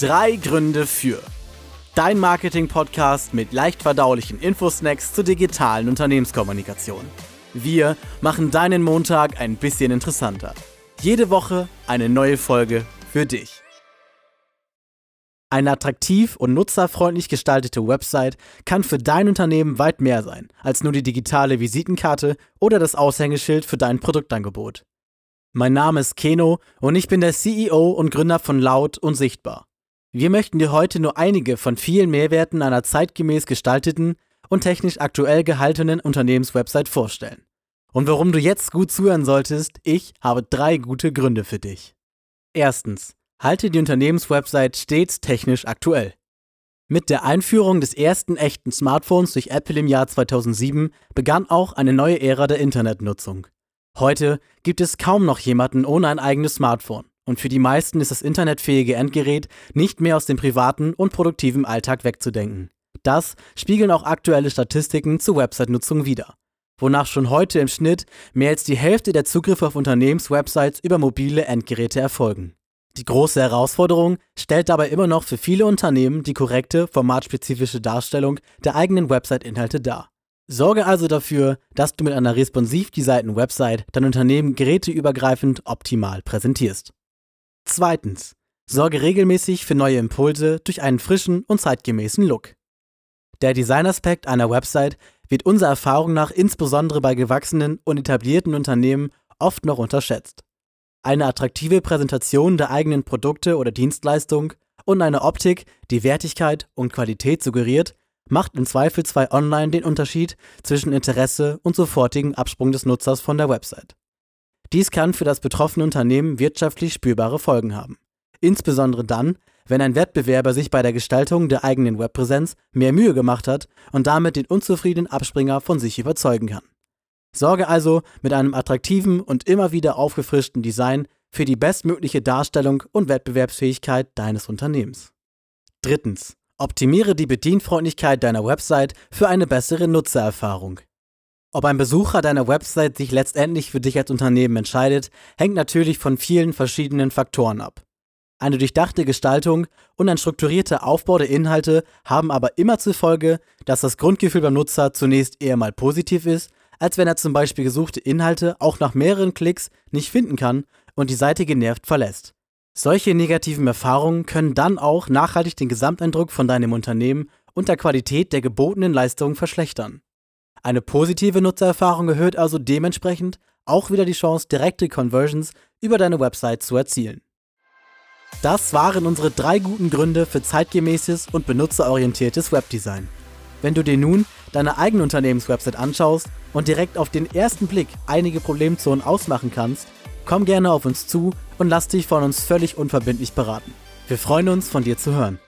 Drei Gründe für. Dein Marketing-Podcast mit leicht verdaulichen Infosnacks zur digitalen Unternehmenskommunikation. Wir machen deinen Montag ein bisschen interessanter. Jede Woche eine neue Folge für dich. Eine attraktiv und nutzerfreundlich gestaltete Website kann für dein Unternehmen weit mehr sein als nur die digitale Visitenkarte oder das Aushängeschild für dein Produktangebot. Mein Name ist Keno und ich bin der CEO und Gründer von Laut und Sichtbar. Wir möchten dir heute nur einige von vielen Mehrwerten einer zeitgemäß gestalteten und technisch aktuell gehaltenen Unternehmenswebsite vorstellen. Und warum du jetzt gut zuhören solltest, ich habe drei gute Gründe für dich. Erstens, halte die Unternehmenswebsite stets technisch aktuell. Mit der Einführung des ersten echten Smartphones durch Apple im Jahr 2007 begann auch eine neue Ära der Internetnutzung. Heute gibt es kaum noch jemanden ohne ein eigenes Smartphone und für die meisten ist das internetfähige Endgerät nicht mehr aus dem privaten und produktiven Alltag wegzudenken. Das spiegeln auch aktuelle Statistiken zur Website-Nutzung wider, wonach schon heute im Schnitt mehr als die Hälfte der Zugriffe auf Unternehmenswebsites über mobile Endgeräte erfolgen. Die große Herausforderung stellt dabei immer noch für viele Unternehmen die korrekte, formatspezifische Darstellung der eigenen Website-Inhalte dar. Sorge also dafür, dass du mit einer responsiv designten Website dein Unternehmen geräteübergreifend optimal präsentierst. Zweitens. Sorge regelmäßig für neue Impulse durch einen frischen und zeitgemäßen Look. Der Designaspekt einer Website wird unserer Erfahrung nach insbesondere bei gewachsenen und etablierten Unternehmen oft noch unterschätzt. Eine attraktive Präsentation der eigenen Produkte oder Dienstleistung und eine Optik, die Wertigkeit und Qualität suggeriert, macht im Zweifelsfall online den Unterschied zwischen Interesse und sofortigen Absprung des Nutzers von der Website. Dies kann für das betroffene Unternehmen wirtschaftlich spürbare Folgen haben. Insbesondere dann, wenn ein Wettbewerber sich bei der Gestaltung der eigenen Webpräsenz mehr Mühe gemacht hat und damit den unzufriedenen Abspringer von sich überzeugen kann. Sorge also mit einem attraktiven und immer wieder aufgefrischten Design für die bestmögliche Darstellung und Wettbewerbsfähigkeit deines Unternehmens. Drittens. Optimiere die Bedienfreundlichkeit deiner Website für eine bessere Nutzererfahrung. Ob ein Besucher deiner Website sich letztendlich für dich als Unternehmen entscheidet, hängt natürlich von vielen verschiedenen Faktoren ab. Eine durchdachte Gestaltung und ein strukturierter Aufbau der Inhalte haben aber immer zur Folge, dass das Grundgefühl beim Nutzer zunächst eher mal positiv ist als wenn er zum Beispiel gesuchte Inhalte auch nach mehreren Klicks nicht finden kann und die Seite genervt verlässt. Solche negativen Erfahrungen können dann auch nachhaltig den Gesamteindruck von deinem Unternehmen und der Qualität der gebotenen Leistungen verschlechtern. Eine positive Nutzererfahrung erhöht also dementsprechend auch wieder die Chance, direkte Conversions über deine Website zu erzielen. Das waren unsere drei guten Gründe für zeitgemäßes und benutzerorientiertes Webdesign. Wenn du dir nun deine eigene Unternehmenswebsite anschaust und direkt auf den ersten Blick einige Problemzonen ausmachen kannst, komm gerne auf uns zu und lass dich von uns völlig unverbindlich beraten. Wir freuen uns, von dir zu hören.